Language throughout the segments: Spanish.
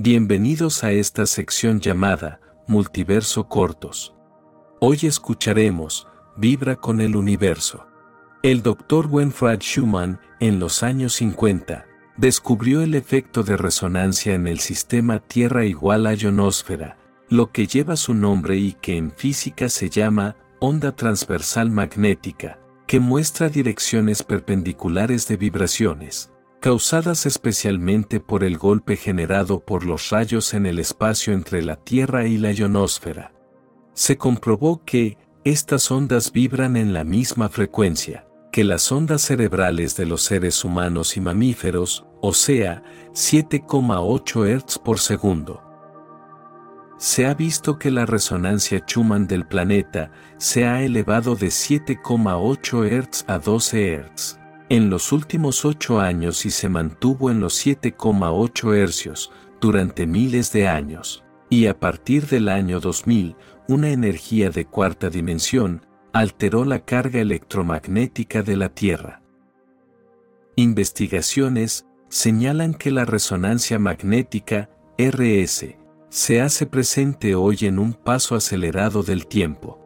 Bienvenidos a esta sección llamada Multiverso Cortos. Hoy escucharemos Vibra con el Universo. El doctor Winfried Schumann, en los años 50, descubrió el efecto de resonancia en el sistema Tierra igual a ionosfera, lo que lleva su nombre y que en física se llama onda transversal magnética, que muestra direcciones perpendiculares de vibraciones, causadas especialmente por el golpe generado por los rayos en el espacio entre la Tierra y la ionosfera. Se comprobó que, estas ondas vibran en la misma frecuencia que las ondas cerebrales de los seres humanos y mamíferos, o sea, 7,8 Hz por segundo se ha visto que la resonancia Schumann del planeta se ha elevado de 7,8 Hz a 12 Hz en los últimos 8 años y se mantuvo en los 7,8 Hz durante miles de años. Y a partir del año 2000, una energía de cuarta dimensión alteró la carga electromagnética de la Tierra. Investigaciones señalan que la resonancia magnética, RS, se hace presente hoy en un paso acelerado del tiempo.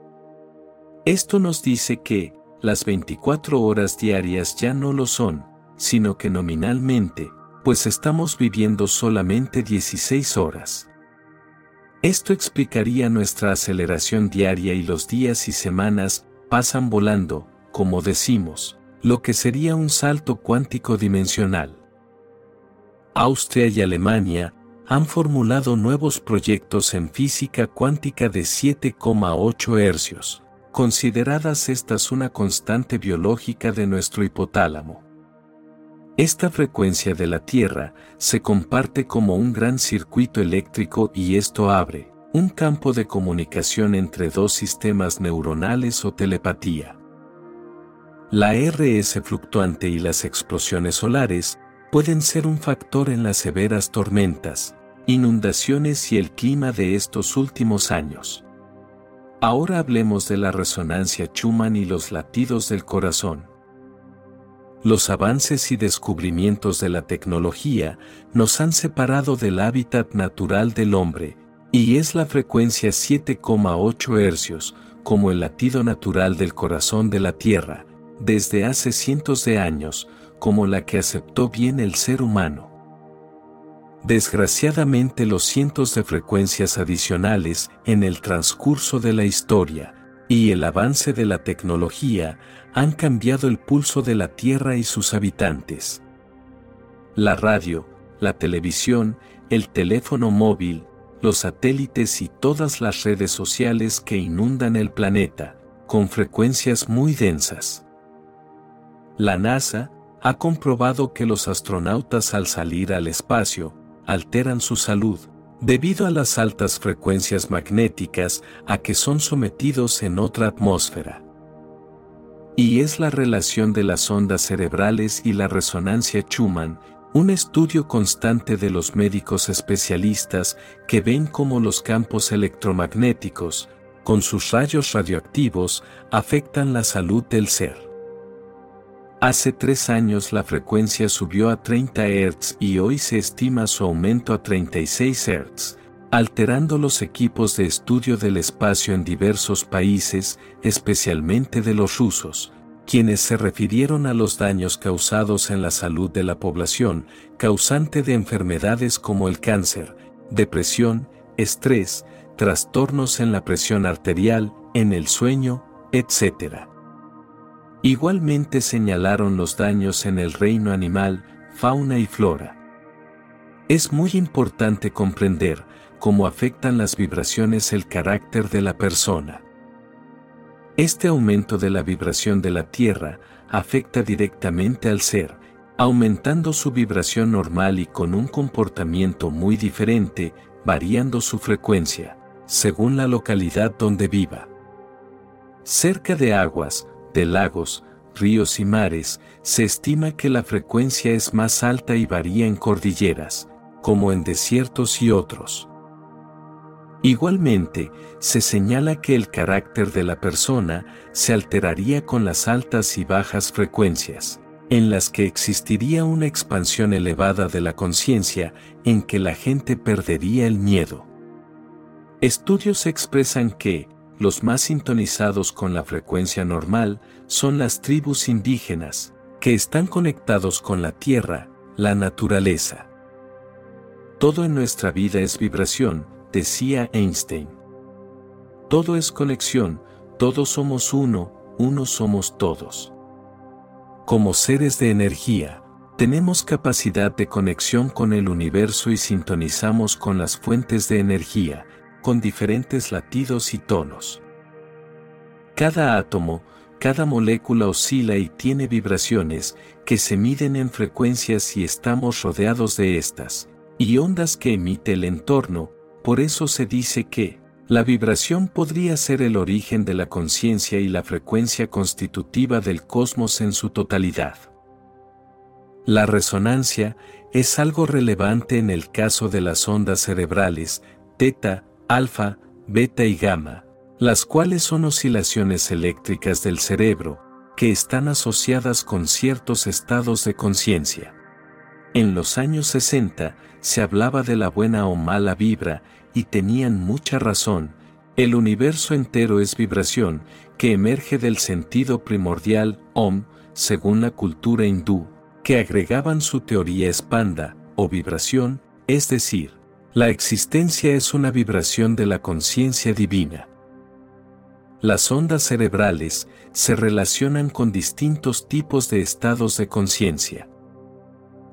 Esto nos dice que, las 24 horas diarias ya no lo son, sino que nominalmente, pues estamos viviendo solamente 16 horas. Esto explicaría nuestra aceleración diaria y los días y semanas pasan volando, como decimos, lo que sería un salto cuántico dimensional. Austria y Alemania han formulado nuevos proyectos en física cuántica de 7,8 hercios, consideradas estas una constante biológica de nuestro hipotálamo. Esta frecuencia de la Tierra se comparte como un gran circuito eléctrico y esto abre un campo de comunicación entre dos sistemas neuronales o telepatía. La RS fluctuante y las explosiones solares pueden ser un factor en las severas tormentas, inundaciones y el clima de estos últimos años. Ahora hablemos de la resonancia Schumann y los latidos del corazón. Los avances y descubrimientos de la tecnología nos han separado del hábitat natural del hombre, y es la frecuencia 7,8 hercios, como el latido natural del corazón de la Tierra, desde hace cientos de años, como la que aceptó bien el ser humano. Desgraciadamente los cientos de frecuencias adicionales en el transcurso de la historia y el avance de la tecnología han cambiado el pulso de la Tierra y sus habitantes. La radio, la televisión, el teléfono móvil, los satélites y todas las redes sociales que inundan el planeta, con frecuencias muy densas. La NASA ha comprobado que los astronautas al salir al espacio alteran su salud, debido a las altas frecuencias magnéticas a que son sometidos en otra atmósfera. Y es la relación de las ondas cerebrales y la resonancia Schumann, un estudio constante de los médicos especialistas que ven cómo los campos electromagnéticos, con sus rayos radioactivos, afectan la salud del ser. Hace tres años la frecuencia subió a 30 Hz y hoy se estima su aumento a 36 Hz, alterando los equipos de estudio del espacio en diversos países, especialmente de los rusos, quienes se refirieron a los daños causados en la salud de la población, causante de enfermedades como el cáncer, depresión, estrés, trastornos en la presión arterial, en el sueño, etc. Igualmente señalaron los daños en el reino animal, fauna y flora. Es muy importante comprender cómo afectan las vibraciones el carácter de la persona. Este aumento de la vibración de la Tierra afecta directamente al ser, aumentando su vibración normal y con un comportamiento muy diferente, variando su frecuencia, según la localidad donde viva. Cerca de aguas, de lagos, ríos y mares, se estima que la frecuencia es más alta y varía en cordilleras, como en desiertos y otros. Igualmente, se señala que el carácter de la persona se alteraría con las altas y bajas frecuencias, en las que existiría una expansión elevada de la conciencia en que la gente perdería el miedo. Estudios expresan que, los más sintonizados con la frecuencia normal son las tribus indígenas, que están conectados con la tierra, la naturaleza. Todo en nuestra vida es vibración, decía Einstein. Todo es conexión, todos somos uno, uno somos todos. Como seres de energía, tenemos capacidad de conexión con el universo y sintonizamos con las fuentes de energía, con diferentes latidos y tonos. Cada átomo, cada molécula oscila y tiene vibraciones que se miden en frecuencias y estamos rodeados de estas, y ondas que emite el entorno, por eso se dice que, la vibración podría ser el origen de la conciencia y la frecuencia constitutiva del cosmos en su totalidad. La resonancia es algo relevante en el caso de las ondas cerebrales, teta, alfa, beta y gamma, las cuales son oscilaciones eléctricas del cerebro, que están asociadas con ciertos estados de conciencia. En los años 60 se hablaba de la buena o mala vibra y tenían mucha razón, el universo entero es vibración, que emerge del sentido primordial Om, según la cultura hindú, que agregaban su teoría espanda, o vibración, es decir, la existencia es una vibración de la conciencia divina. Las ondas cerebrales se relacionan con distintos tipos de estados de conciencia.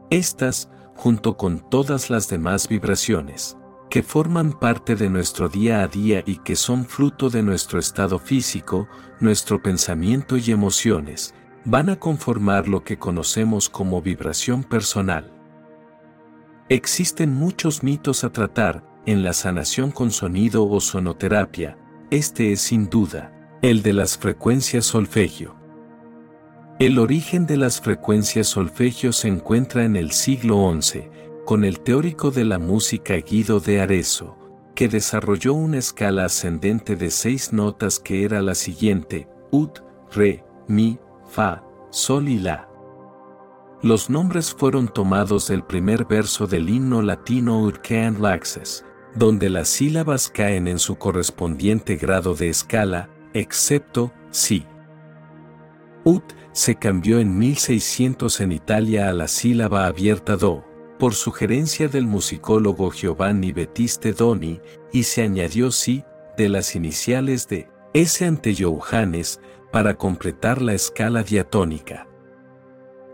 Estas, junto con todas las demás vibraciones, que forman parte de nuestro día a día y que son fruto de nuestro estado físico, nuestro pensamiento y emociones, van a conformar lo que conocemos como vibración personal. Existen muchos mitos a tratar en la sanación con sonido o sonoterapia, este es sin duda el de las frecuencias solfegio. El origen de las frecuencias solfegio se encuentra en el siglo XI, con el teórico de la música Guido de Arezzo, que desarrolló una escala ascendente de seis notas que era la siguiente, ut, re, mi, fa, sol y la. Los nombres fueron tomados del primer verso del himno latino Urkean Laxes, donde las sílabas caen en su correspondiente grado de escala, excepto si. Ut se cambió en 1600 en Italia a la sílaba abierta do, por sugerencia del musicólogo Giovanni Battiste Doni, y se añadió sí de las iniciales de S ante Johannes para completar la escala diatónica.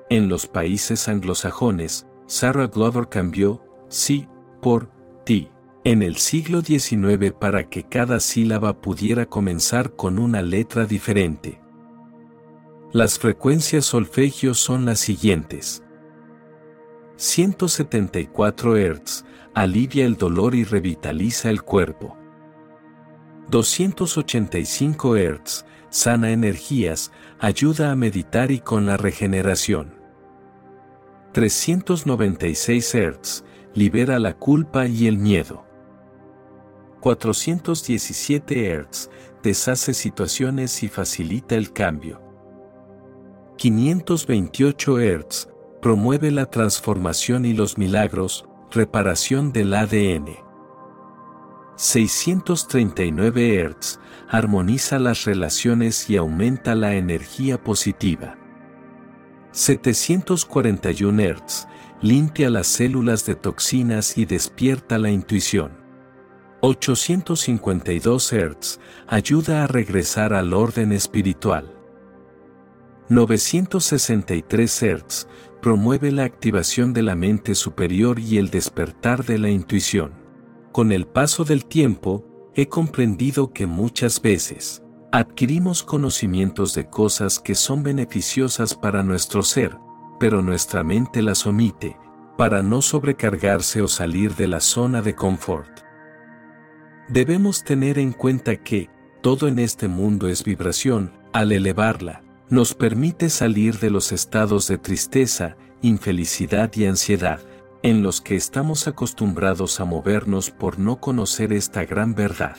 En los países anglosajones, Sarah Glover cambió sí por ti en el siglo XIX para que cada sílaba pudiera comenzar con una letra diferente. Las frecuencias solfegios son las siguientes. 174 Hz, alivia el dolor y revitaliza el cuerpo. 285 Hz, sana energías, ayuda a meditar y con la regeneración. 396 Hz, libera la culpa y el miedo. 417 Hz, deshace situaciones y facilita el cambio. 528 Hz, promueve la transformación y los milagros, reparación del ADN. 639 Hz, armoniza las relaciones y aumenta la energía positiva. 741 Hz, limpia las células de toxinas y despierta la intuición. 852 Hz, ayuda a regresar al orden espiritual. 963 Hz, promueve la activación de la mente superior y el despertar de la intuición. Con el paso del tiempo, he comprendido que muchas veces, adquirimos conocimientos de cosas que son beneficiosas para nuestro ser, pero nuestra mente las omite, para no sobrecargarse o salir de la zona de confort. Debemos tener en cuenta que, todo en este mundo es vibración, al elevarla, nos permite salir de los estados de tristeza, infelicidad y ansiedad, en los que estamos acostumbrados a movernos por no conocer esta gran verdad.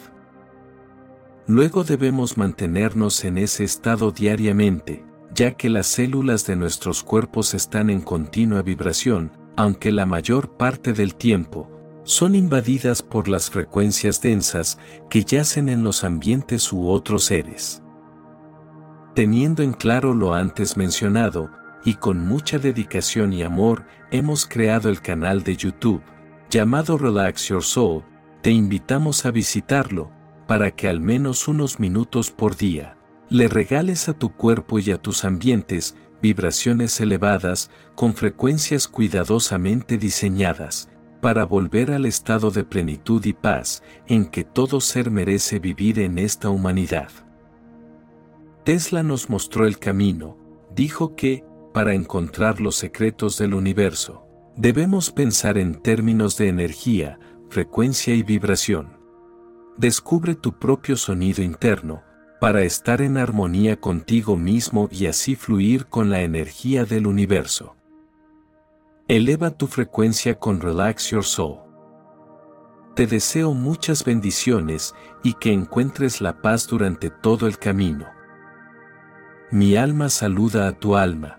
Luego debemos mantenernos en ese estado diariamente, ya que las células de nuestros cuerpos están en continua vibración, aunque la mayor parte del tiempo, son invadidas por las frecuencias densas que yacen en los ambientes u otros seres. Teniendo en claro lo antes mencionado, y con mucha dedicación y amor, hemos creado el canal de YouTube, llamado Relax Your Soul, te invitamos a visitarlo, para que al menos unos minutos por día, le regales a tu cuerpo y a tus ambientes vibraciones elevadas con frecuencias cuidadosamente diseñadas, para volver al estado de plenitud y paz en que todo ser merece vivir en esta humanidad. Tesla nos mostró el camino, dijo que, para encontrar los secretos del universo, debemos pensar en términos de energía, frecuencia y vibración. Descubre tu propio sonido interno, para estar en armonía contigo mismo y así fluir con la energía del universo. Eleva tu frecuencia con Relax Your Soul. Te deseo muchas bendiciones y que encuentres la paz durante todo el camino. Mi alma saluda a tu alma.